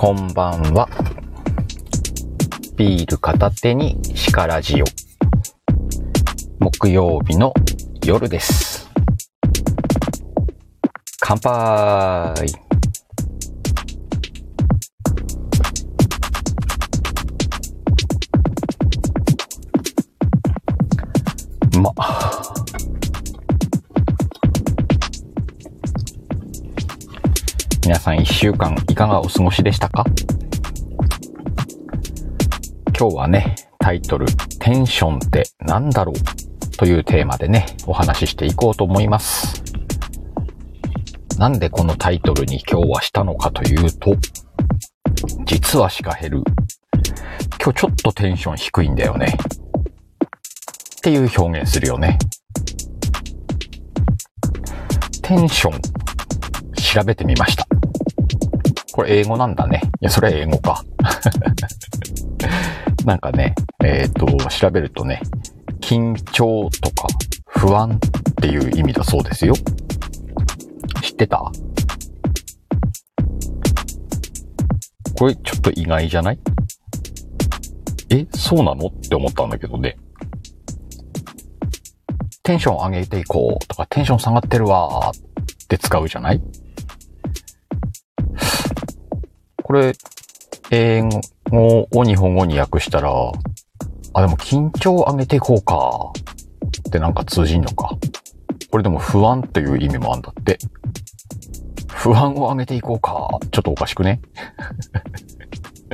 こんばんは。ビール片手にシカラジオ。木曜日の夜です。乾杯皆さん一週間いかがお過ごしでしたか？今日はね、タイトル、テンションって何だろうというテーマでね、お話ししていこうと思います。なんでこのタイトルに今日はしたのかというと、実はシカヘル、今日ちょっとテンション低いんだよね。っていう表現するよね。テンション、調べてみました。これ英語なんだね。いや、それは英語か。なんかね、えっ、と、調べるとね、緊張とか不安っていう意味だそうですよ。知ってた？これちょっと意外じゃない？え、そうなの？って思ったんだけどね。テンション上げていこうとか、テンション下がってるわーって使うじゃない？これ、英語を日本語に訳したら、あ、でも緊張を上げていこうか。ってなんか通じんのか。これでも不安っていう意味もあんだって。不安を上げていこうか。ちょっとおかしくね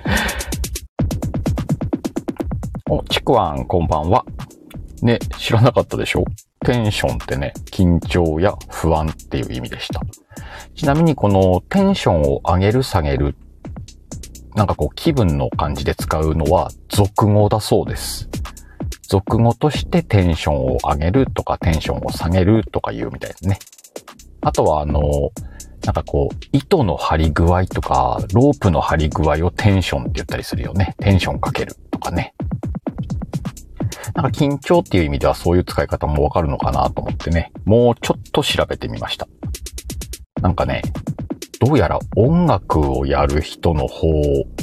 お、ちくわん、こんばんは。ね、知らなかったでしょ？テンションってね、緊張や不安っていう意味でした。ちなみにこのテンションを上げる下げるなんかこう気分の感じで使うのは俗語だそうです。俗語としてテンションを上げるとかテンションを下げるとか言うみたいですね。あとはあの、なんかこう、糸の張り具合とか、ロープの張り具合をテンションって言ったりするよね。テンションかけるとかね。なんか緊張っていう意味ではそういう使い方もわかるのかなと思ってね、もうちょっと調べてみました。なんかね、どうやら音楽をやる人の方、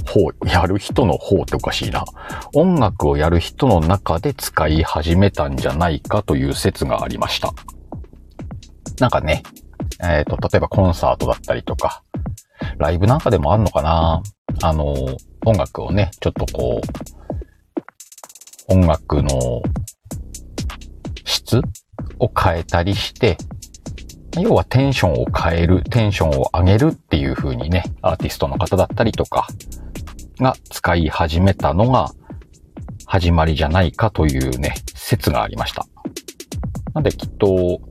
方、やる人の方っておかしいな。音楽をやる人の中で使い始めたんじゃないかという説がありました。なんかね、えっ、と、例えばコンサートだったりとか、ライブなんかでもあるのかなあの、音楽をね、ちょっとこう、音楽の質を変えたりして、要はテンションを変える、テンションを上げるっていう風にね、アーティストの方だったりとかが使い始めたのが始まりじゃないかというね、説がありました。なんできっと、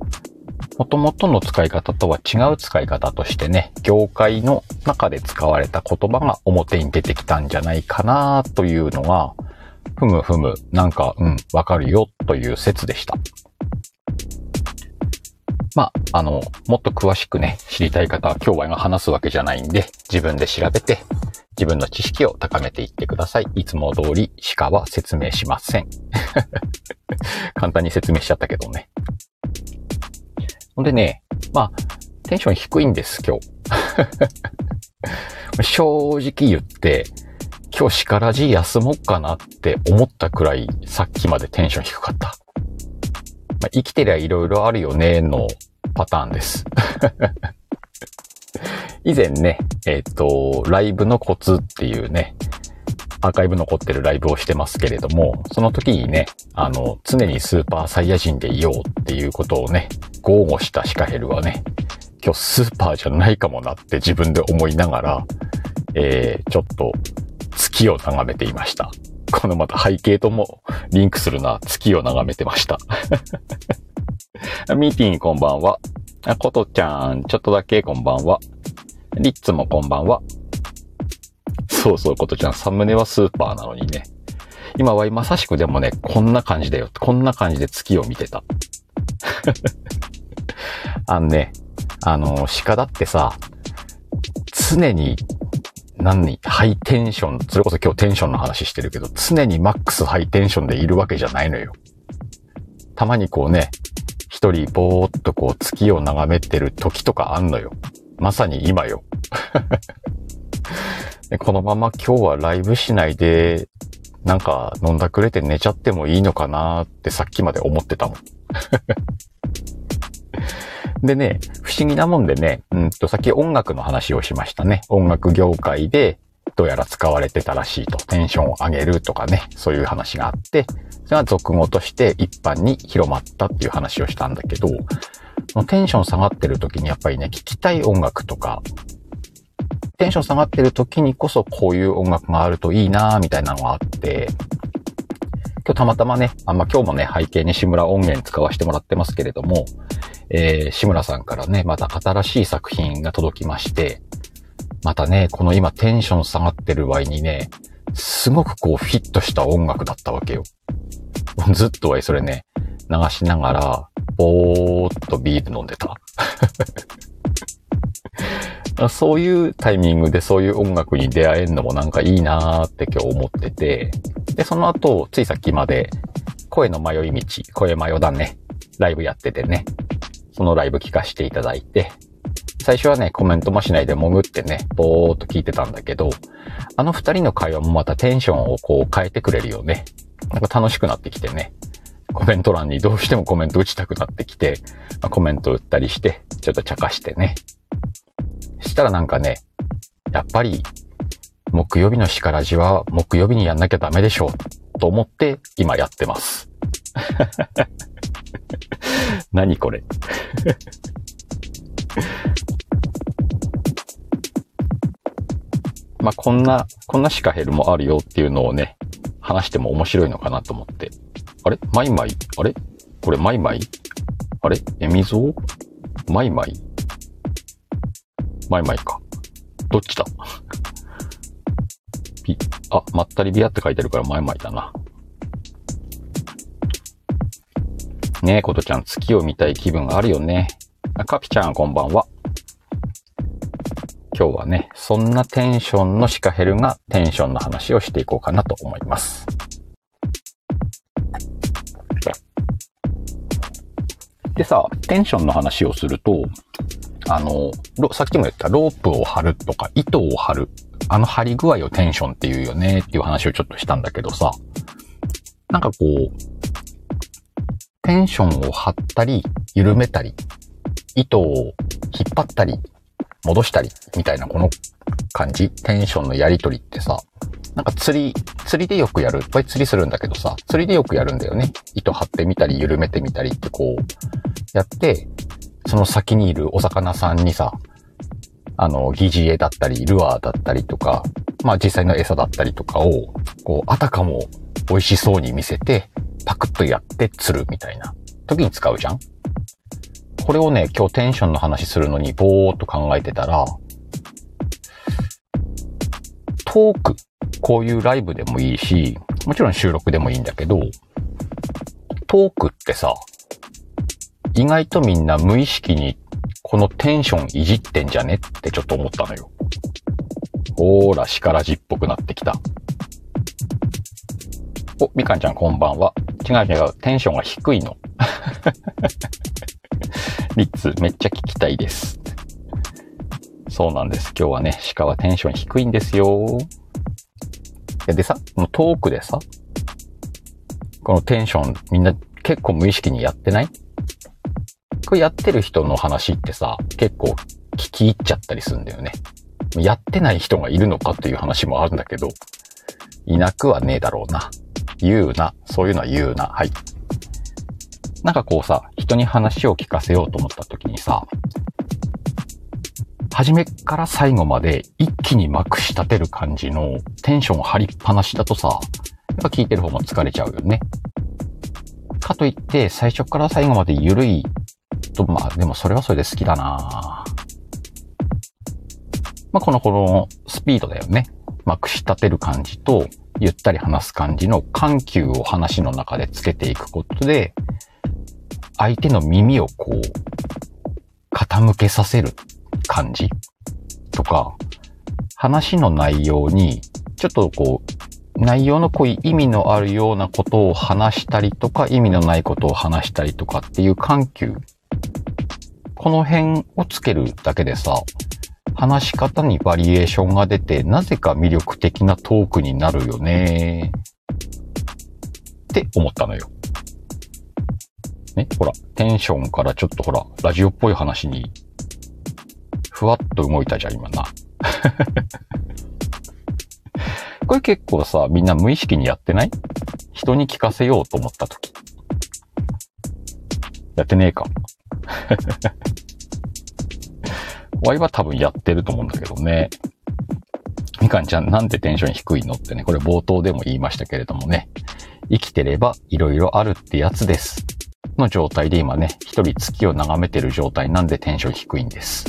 元々の使い方とは違う使い方としてね、業界の中で使われた言葉が表に出てきたんじゃないかなというのが、ふむふむ、なんか、うん、わかるよという説でした。まあ、あの、もっと詳しくね、知りたい方は今日は今話すわけじゃないんで、自分で調べて、自分の知識を高めていってください。いつも通り、鹿は説明しません。簡単に説明しちゃったけどね。ほんでね、まあ、テンション低いんです、今日。正直言って、今日叱らじ休もうかなって思ったくらい、さっきまでテンション低かった。まあ、生きてりゃ色々あるよね、のパターンです。以前ね、えっ、と、ライブのコツっていうね、アーカイブ残ってるライブをしてますけれども、その時にね、あの、常にスーパーサイヤ人でいようっていうことをね、豪語したシカヘルはね、今日スーパーじゃないかもなって自分で思いながら、えー、ちょっと月を眺めていました。このまた背景ともリンクするな月を眺めてました。ミーティンこんばんは。あことちゃん、ちょっとだけこんばんは。リッツもこんばんは。そうそう、ことちゃん、サムネはスーパーなのにね。今はまさしくでもね、こんな感じだよ。こんな感じで月を見てた。あのね、あの、鹿だってさ、常に、何ハイテンション、それこそ今日テンションの話してるけど、常にマックスハイテンションでいるわけじゃないのよ。たまにこうね、一人ぼーっとこう月を眺めてる時とかあんのよ。まさに今よ。このまま今日はライブしないで、なんか飲んだくれて寝ちゃってもいいのかなってさっきまで思ってたもん。でね、不思議なもんでね、うんと、さっき音楽の話をしましたね。音楽業界でどうやら使われてたらしいと。テンションを上げるとかね、そういう話があって、それが俗語として一般に広まったっていう話をしたんだけど、テンション下がってる時にやっぱりね、聴きたい音楽とか、テンション下がってる時にこそこういう音楽があるといいなみたいなのがあって、今日たまたまね、あまあ、今日もね、背景に志村音源使わせてもらってますけれども、えー、志村さんからね、また新しい作品が届きまして、またね、この今テンション下がってる場合にね、すごくこうフィットした音楽だったわけよ。ずっとはそれね、流しながら、ぼーっとビール飲んでた。そういうタイミングでそういう音楽に出会えるのもなんかいいなーって今日思ってて、で、その後、ついさっきまで、声の迷い道、声迷だね、ライブやっててね、そのライブ聞かせていただいて、最初はね、コメントもしないで潜ってね、ぼーっと聞いてたんだけど、あの二人の会話もまたテンションをこう変えてくれるよね。なんか楽しくなってきてね。コメント欄にどうしてもコメント打ちたくなってきて、まあ、コメント打ったりして、ちょっと茶化してね。したらなんかね、やっぱり、木曜日の叱らじは木曜日にやんなきゃダメでしょう、と思って今やってます。何これ。まあ、こんな、こんなシカヘルもあるよっていうのをね、話しても面白いのかなと思って。あれ？マイマイ？あれ？これマイマイ？あれ？エミゾー？マイマイ？マイマイか。どっちだ？ピ、あ、まったりビアって書いてるからマイマイだな。ねえ、ことちゃん、月を見たい気分があるよね。カピちゃん、こんばんは。今日はね、そんなテンションのシカヘルがテンションの話をしていこうかなと思います。でさ、テンションの話をすると、あの、さっきも言ったロープを張るとか糸を張る。あの張り具合をテンションって言うよねっていう話をちょっとしたんだけどさ、なんかこう、テンションを張ったり、緩めたり、糸を引っ張ったり、戻したり、みたいなこの感じ、テンションのやりとりってさ、なんか釣り、釣りでよくやる。いっぱい釣りするんだけどさ、釣りでよくやるんだよね。糸張ってみたり、緩めてみたりってこう、やって、その先にいるお魚さんにさ、あの、疑似餌だったり、ルアーだったりとか、まあ実際の餌だったりとかを、こう、あたかも美味しそうに見せて、パクッとやって釣るみたいな時に使うじゃん？これをね、今日テンションの話するのにぼーっと考えてたら、トーク、こういうライブでもいいし、もちろん収録でもいいんだけど、トークってさ、意外とみんな無意識にこのテンションいじってんじゃねってちょっと思ったのよ。ほーら、しからじっぽくなってきた。お、みかんちゃんこんばんは。違う違う、テンションが低いの。リッツ、めっちゃ聞きたいです。そうなんです。今日はね、鹿はテンション低いんですよ。でさ、このトークでさ、このテンションみんな結構無意識にやってない？これやってる人の話ってさ、結構聞き入っちゃったりするんだよね。やってない人がいるのかっていう話もあるんだけど、いなくはねえだろうな。言うな。そういうのは言うな。はい。なんかこうさ、人に話を聞かせようと思った時にさ、初めから最後まで一気にまくし立てる感じのテンション張りっぱなしだとさ、やっぱ聞いてる方も疲れちゃうよね。かといって最初から最後まで緩いと、まあでもそれはそれで好きだなまあこのこのスピードだよね。まくし立てる感じと、ゆったり話す感じの緩急を話の中でつけていくことで、相手の耳をこう、傾けさせる感じとか、話の内容に、ちょっとこう、内容の濃い意味のあるようなことを話したりとか、意味のないことを話したりとかっていう緩急。この辺をつけるだけでさ、話し方にバリエーションが出て、なぜか魅力的なトークになるよね。って思ったのよ。ね、ほら、テンションからちょっとほら、ラジオっぽい話に、ふわっと動いたじゃん、今な。これ結構さ、みんな無意識にやってない？人に聞かせようと思った時。やってねえか。ワイは多分やってると思うんだけどね。みかんちゃんなんでテンション低いのってね、これ冒頭でも言いましたけれどもね。生きてれば色々あるってやつです。の状態で今ね、一人月を眺めてる状態なんでテンション低いんです。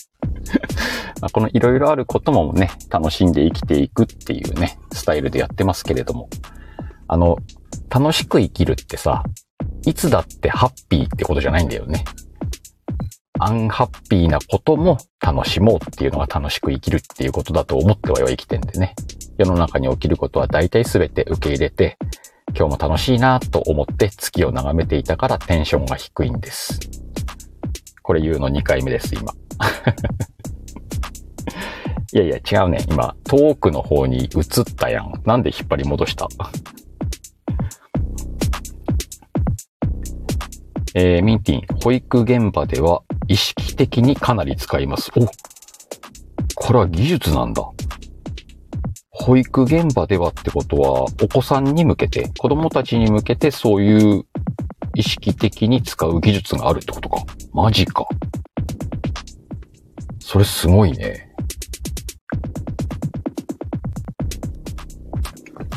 この色々あることもね、楽しんで生きていくっていうね、スタイルでやってますけれども。あの、楽しく生きるってさ、いつだってハッピーってことじゃないんだよね。アンハッピーなことも楽しもうっていうのが楽しく生きるっていうことだと思っては生きてんでね。世の中に起きることは大体全て受け入れて、今日も楽しいなと思って月を眺めていたからテンションが低いんです。これ言うの2回目です、今。いやいや、違うね。今、遠くの方に移ったやん。なんで引っ張り戻した？えー、ミンティン、保育現場では意識的にかなり使います。おこれは技術なんだ。保育現場ではってことは、お子さんに向けて、子供たちに向けてそういう意識的に使う技術があるってことか。マジか。それすごいね。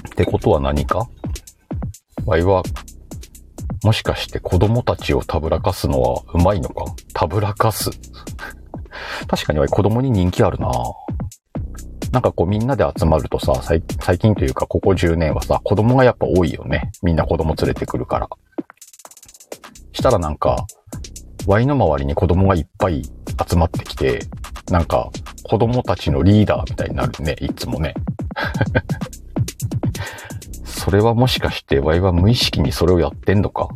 ってことは何か？ワイはもしかして子供たちをたぶらかすのはうまいのか？たぶらかす。確かに子供に人気あるななんかこうみんなで集まるとさ、最近というかここ10年はさ、子供がやっぱ多いよね。みんな子供連れてくるから。したらなんか、ワイの周りに子供がいっぱい集まってきて、なんか子供たちのリーダーみたいになるね、いつもね。それはもしかしてワイは無意識にそれをやってんのか？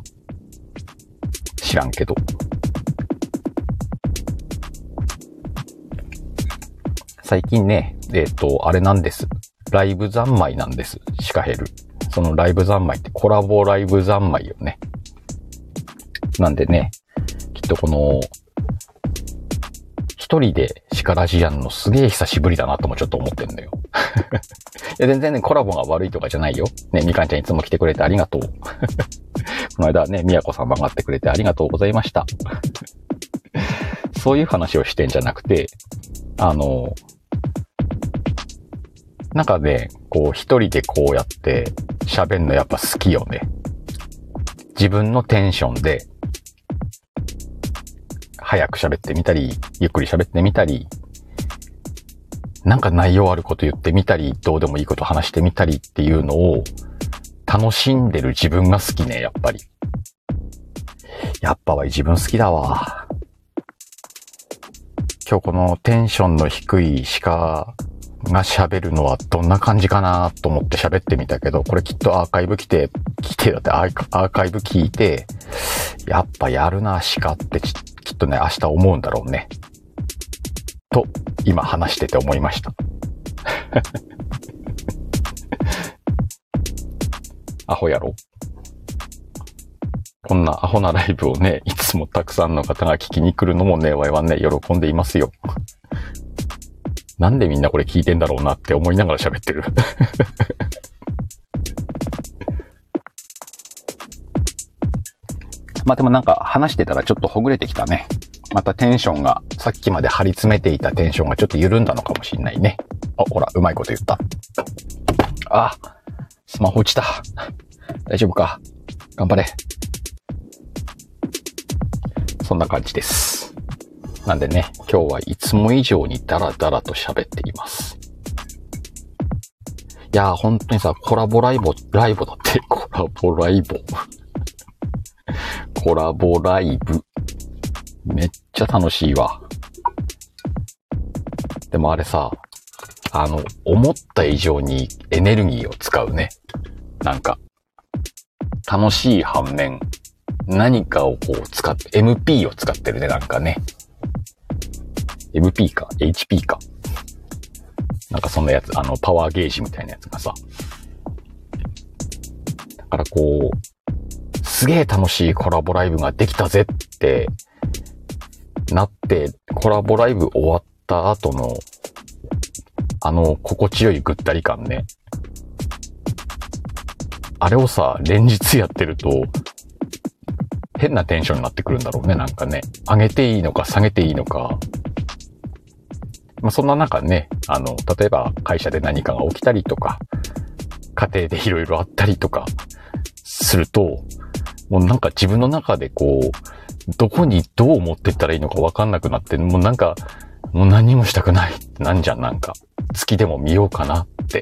知らんけど。最近ね、えっ、ー、と、あれなんです。ライブ三昧なんです。シカヘル。そのライブ三昧ってコラボライブ三昧よね。なんでね、きっとこの、一人でシカラジアンのすげえ久しぶりだなともちょっと思ってんのよ。いや、全然ね、コラボが悪いとかじゃないよ。ね、みかんちゃんいつも来てくれてありがとう。この間ね、みやこさん曲がってくれてありがとうございました。そういう話をしてんじゃなくて、あの、なんかね、こう一人でこうやって喋んのやっぱ好きよね。自分のテンションで早く喋ってみたり、ゆっくり喋ってみたり、なんか内容あること言ってみたり、どうでもいいこと話してみたりっていうのを楽しんでる自分が好きね、やっぱり。やっぱは自分好きだわ。今日このテンションの低い鹿が喋るのはどんな感じかなと思って喋ってみたけど、これきっとアーカイブ来て、来てだってアーカイブ聞いて、やっぱやるな、鹿ってきっとね、明日思うんだろうね。と、今話してて思いました。アホやろこんなアホなライブをね、いつもたくさんの方が聞きに来るのもね、わいはね、喜んでいますよ。なんでみんなこれ聞いてんだろうなって思いながら喋ってる。まあでもなんか話してたらちょっとほぐれてきたね。またテンションが、さっきまで張り詰めていたテンションがちょっと緩んだのかもしんないね。あ、ほら、うまいこと言った。あ、スマホ落ちた。大丈夫か？頑張れ。そんな感じです。なんでね、今日はいつも以上にダラダラと喋っています。いやー、本当にさ、コラボライブ、ライブだって、コラボライブ。コラボライブ。めっちゃ楽しいわ。でもあれさ、あの、思った以上にエネルギーを使うね。なんか、楽しい反面、何かをこう使って、MP を使ってるね、なんかね。MP か ?HP かなんかそんなやつ、あの、パワーゲージみたいなやつがさ。だからこう、すげえ楽しいコラボライブができたぜってなって、コラボライブ終わった後の、あの、心地よいぐったり感ね。あれをさ、連日やってると、変なテンションになってくるんだろうね、なんかね。上げていいのか下げていいのか。まあ、そんな中ね、あの、例えば会社で何かが起きたりとか、家庭でいろいろあったりとか、すると、もうなんか自分の中でこう、どこにどう持ってったらいいのかわかんなくなって、もうなんか、もう何もしたくないってなんじゃん、なんか。月でも見ようかなって。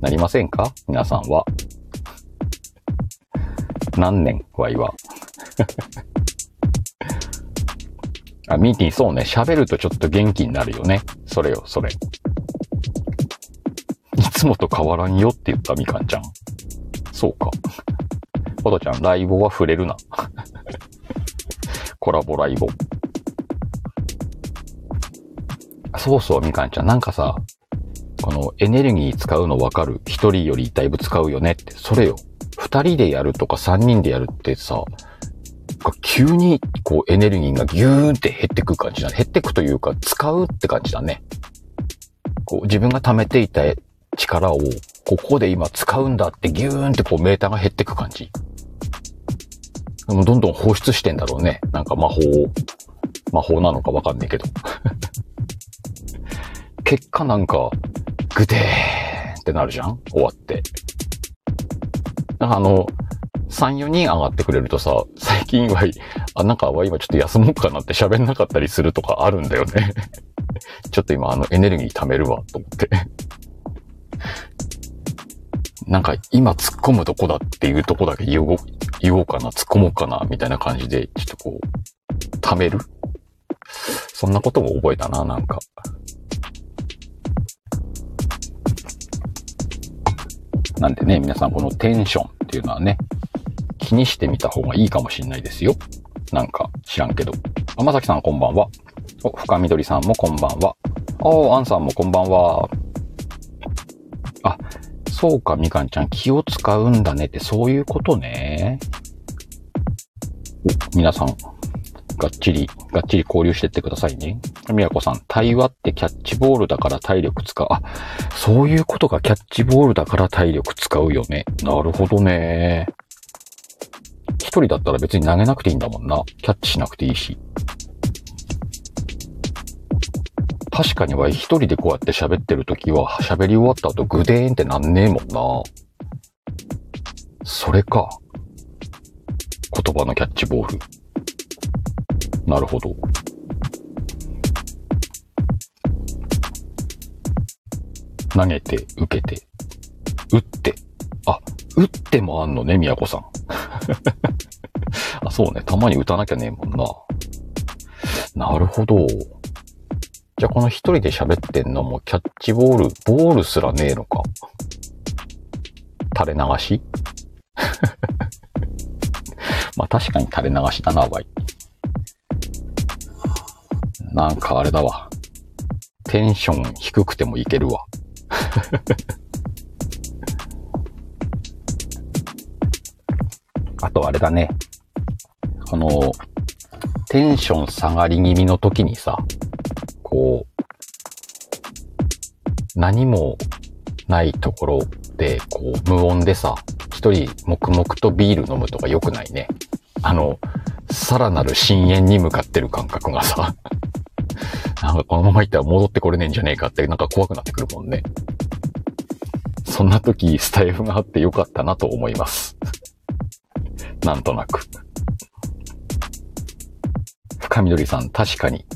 なりませんか？皆さんは。何年ワイは？あ、ミーティン、そうね。喋るとちょっと元気になるよね。それよ、それ。いつもと変わらんよって言ったみかんちゃん。そうか。ポトちゃん、ライボは触れるな。コラボライボ。そうそう、みかんちゃん。なんかさ、このエネルギー使うのわかる？一人よりだいぶ使うよねって。それよ。二人でやるとか三人でやるってさ、急にこうエネルギーがギューンって減ってく感じだね。減ってくというか使うって感じだね。こう自分が貯めていた力をここで今使うんだってギューンってこうメーターが減ってく感じ。でもどんどん放出してんだろうね。なんか魔法を。魔法なのかわかんないけど。結果なんか、ぐでーってなるじゃん？終わって。なんかあの、3、4人上がってくれるとさ、最近は、あ、なんか今ちょっと休もうかなって喋んなかったりするとかあるんだよね ちょっと今あのエネルギー貯めるわ、と思ってなんか今突っ込むとこだっていうとこだけ言おう、言おうかな、突っ込もうかな、みたいな感じで、ちょっとこう、貯める？そんなことも覚えたな、なんか。なんでね、皆さんこのテンションっていうのはね、気にしてみた方がいいかもしんないですよ。なんか知らんけど。天崎さきさんこんばんは。お、深緑さんもこんばんは。おー、アンさんもこんばんは。あ、そうか、みかんちゃん気を使うんだねってそういうことね。お、皆さん、がっちり、がっちり交流してってくださいね。みやこさん、対話ってキャッチボールだから体力使う。あ、そういうことがキャッチボールだから体力使うよね。なるほどね。一人だったら別に投げなくていいんだもんな。キャッチしなくていいし。確かには一人でこうやって喋ってる時は喋り終わった後グデーンってなんねえもんな。それか。言葉のキャッチボール。なるほど。投げて、受けて、打って。あ、打ってもあんのね、宮子さん。あ、そうね。たまに打たなきゃねえもんな。なるほど。じゃあこの一人で喋ってんのもキャッチボール、ボールすらねえのか？垂れ流し？まあ確かに垂れ流しだな、ワイ。なんかあれだわ。テンション低くてもいけるわ。あとあれだね。この、テンション下がり気味の時にさ、こう、何もないところで、こう、無音でさ、一人黙々とビール飲むとか良くないね。あの、さらなる深淵に向かってる感覚がさ、なんかこのまま行ったら戻ってこれねえんじゃねえかってなんか怖くなってくるもんね。そんな時、スタイフがあってよかったなと思います。なんとなく。深緑さん、確かに、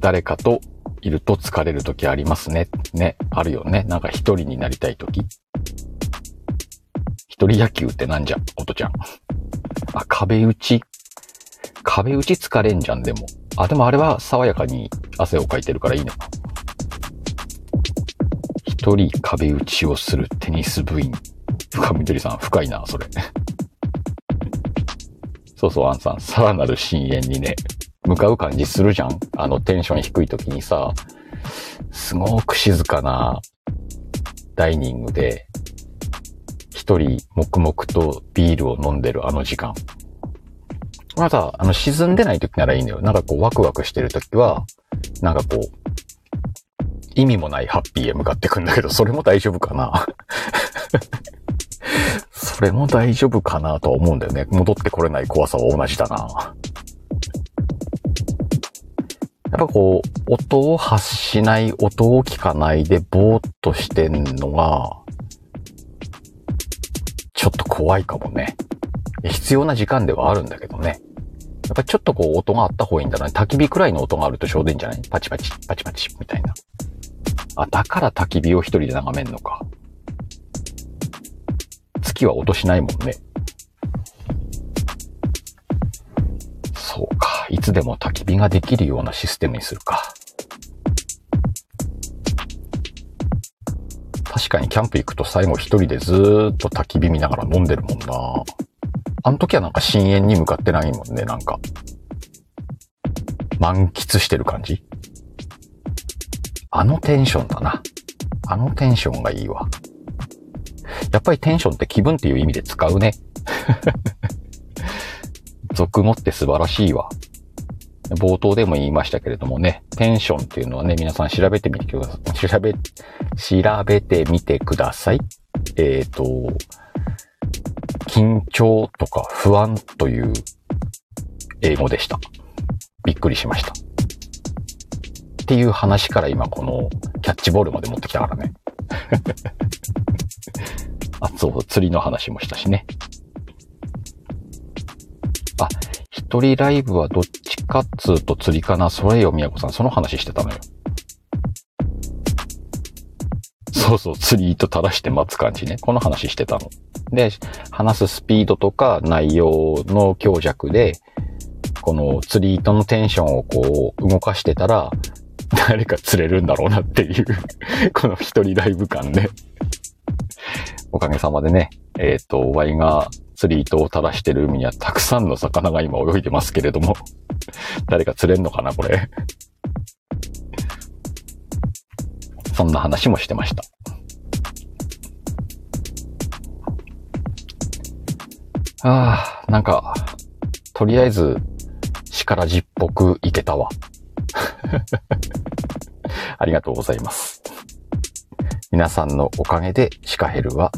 誰かといると疲れる時ありますね。ね、あるよね。なんか一人になりたい時。一人野球ってなんじゃ、ことちゃん。あ、壁打ち。壁打ち疲れんじゃん、でも。あ、でもあれは爽やかに汗をかいてるからいいのか。一人壁打ちをするテニス部員。深緑さん、深いな、それ。そうそう、アンさん、さらなる深淵にね。向かう感じするじゃん？あのテンション低い時にさ、すごく静かなダイニングで、一人黙々とビールを飲んでるあの時間。まだ、あの、沈んでない時ならいいのよ。なんかこう、ワクワクしてる時は、なんかこう、意味もないハッピーへ向かってくんだけど、それも大丈夫かな？それも大丈夫かなとは思うんだよね。戻ってこれない怖さは同じだな。やっぱこう、音を発しない、音を聞かないでぼーっとしてんのが、ちょっと怖いかもね。必要な時間ではあるんだけどね。やっぱちょっとこう音があった方がいいんだな。焚き火くらいの音があるとちょうどいいんじゃない？パチパチ、パチパチ、みたいな。あ、だから焚き火を一人で眺めんのか。月は音しないもんね。つでも焚き火ができるようなシステムにするか。確かにキャンプ行くと最後一人でずーっと焚き火見ながら飲んでるもんな。あの時はなんか深淵に向かってないもんね、なんか。満喫してる感じ？あのテンションだな。あのテンションがいいわ。やっぱりテンションって気分っていう意味で使うね。俗語って素晴らしいわ。冒頭でも言いましたけれどもね、テンションっていうのはね、皆さん調べてみてください。調べ、調べてみてください。えっ、ー、と、緊張とか不安という英語でした。びっくりしました。っていう話から今このキャッチボールまで持ってきたからね。あ、そう、釣りの話もしたしね。一人ライブはどっちかっつうと釣りかなそれよ、みやこさん。その話してたのよ。そうそう、釣り糸垂らして待つ感じね。この話してたの。で、話すスピードとか内容の強弱で、この釣り糸のテンションをこう動かしてたら、誰か釣れるんだろうなっていうこの一人ライブ感ねおかげさまでね、えっ、ー、と、ワイが釣り糸を垂らしてる海にはたくさんの魚が今泳いでますけれども 誰か釣れんのかな、これそんな話もしてました。ああ、なんか、とりあえず、力じっぽくいけたわ。ありがとうございます。皆さんのおかげでシカヘルは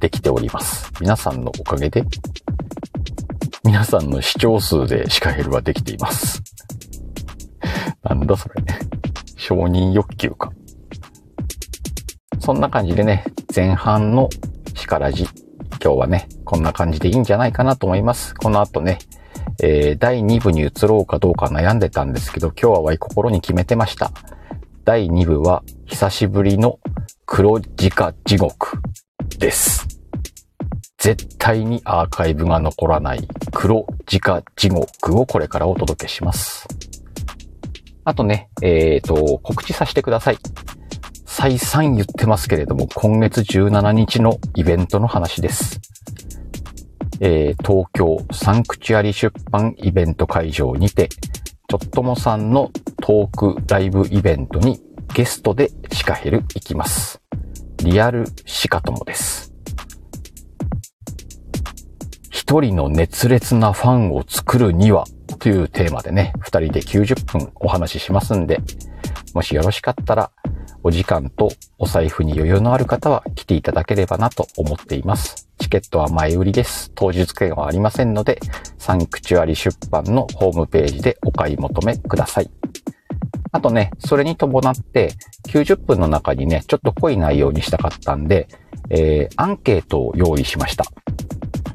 できております。皆さんのおかげで、皆さんの視聴数でシカヘルはできています。なんだそれ。承認欲求か。そんな感じでね、前半の力じ今日はね、こんな感じでいいんじゃないかなと思います。この後ね、えー、第2部に移ろうかどうか悩んでたんですけど、今日はわい心に決めてました。第2部は久しぶりの黒字化地獄です。絶対にアーカイブが残らない黒字化地獄をこれからお届けします。あとね、えっ、ー、と、告知させてください。再三言ってますけれども、今月17日のイベントの話です。えー、東京サンクチュアリ出版イベント会場にて、ちょっともさんのトークライブイベントにゲストでシカヘル行きます。リアルシカトモです。一人の熱烈なファンを作るにはというテーマでね、二人で90分お話ししますんで、もしよろしかったらお時間とお財布に余裕のある方は来ていただければなと思っています。チケットは前売りです。当日券はありませんので、サンクチュアリ出版のホームページでお買い求めください。あとね、それに伴って90分の中にね、ちょっと濃い内容にしたかったんで、えー、アンケートを用意しました。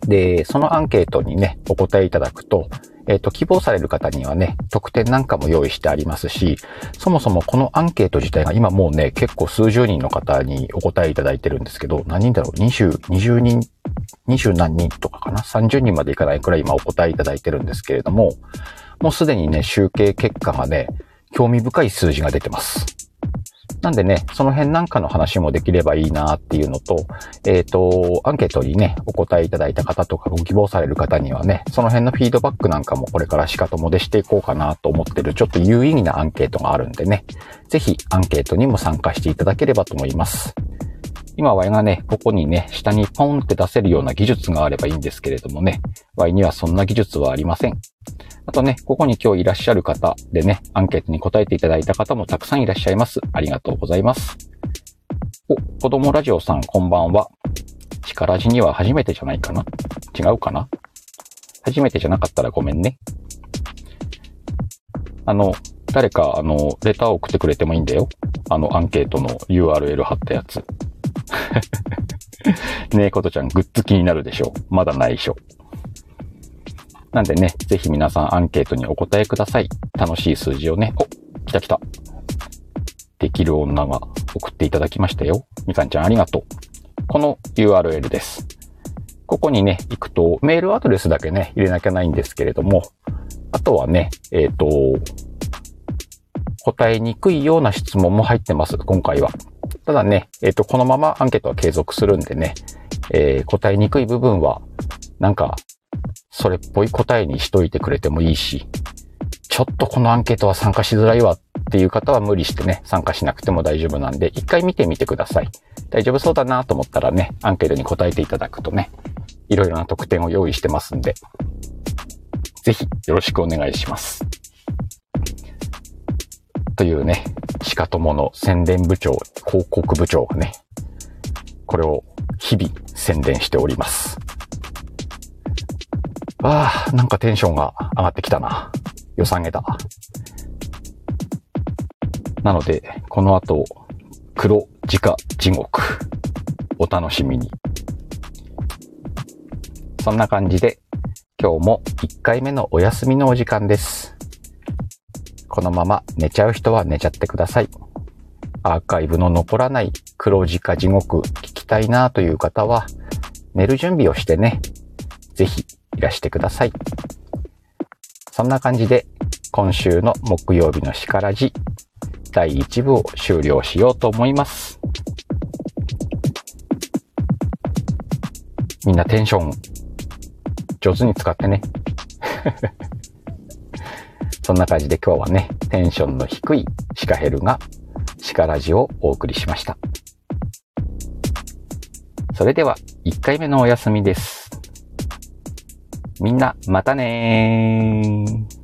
で、そのアンケートにね、お答えいただくと、えっ、ー、と、希望される方にはね、特典なんかも用意してありますし、そもそもこのアンケート自体が今もうね、結構数十人の方にお答えいただいてるんですけど、何人だろう ?20、20人、20何人とかかな ?30 人までいかないくらい今お答えいただいてるんですけれども、もうすでにね、集計結果がね、興味深い数字が出てます。なんでね、その辺なんかの話もできればいいなっていうのと、えっ、ー、と、アンケートにね、お答えいただいた方とかご希望される方にはね、その辺のフィードバックなんかもこれからしかともでしていこうかなと思ってる、ちょっと有意義なアンケートがあるんでね、ぜひアンケートにも参加していただければと思います。今、ワイがね、ここにね、下にポンって出せるような技術があればいいんですけれどもね、ワイにはそんな技術はありません。あとね、ここに今日いらっしゃる方でね、アンケートに答えていただいた方もたくさんいらっしゃいます。ありがとうございます。お、子供ラジオさん、こんばんは。力地には初めてじゃないかな違うかな初めてじゃなかったらごめんね。あの、誰か、あの、レターを送ってくれてもいいんだよ。あの、アンケートの URL 貼ったやつ。ねえ、ことちゃん、グッズ気になるでしょうまだ内緒。なんでね、ぜひ皆さんアンケートにお答えください。楽しい数字をね。お、来た来た。できる女が送っていただきましたよ。みかんちゃんありがとう。この URL です。ここにね、行くと、メールアドレスだけね、入れなきゃないんですけれども、あとはね、えっ、ー、と、答えにくいような質問も入ってます、今回は。ただね、えっ、ー、と、このままアンケートは継続するんでね、えー、答えにくい部分は、なんか、それっぽい答えにしといてくれてもいいし、ちょっとこのアンケートは参加しづらいわっていう方は無理してね、参加しなくても大丈夫なんで、一回見てみてください。大丈夫そうだなと思ったらね、アンケートに答えていただくとね、いろいろな特典を用意してますんで、ぜひよろしくお願いします。というね、しかともの宣伝部長、広告部長がね、これを日々宣伝しております。ああ、なんかテンションが上がってきたな。予算げだ。なので、この後、黒直地獄。お楽しみに。そんな感じで、今日も1回目のお休みのお時間です。このまま寝ちゃう人は寝ちゃってください。アーカイブの残らない黒字地獄聞きたいなという方は、寝る準備をしてね、ぜひいらしてください。そんな感じで、今週の木曜日のしからじ、第1部を終了しようと思います。みんなテンション、上手に使ってね。そんな感じで今日はね、テンションの低いシカヘルがシカラジをお送りしました。それでは1回目のお休みです。みんな、またねー。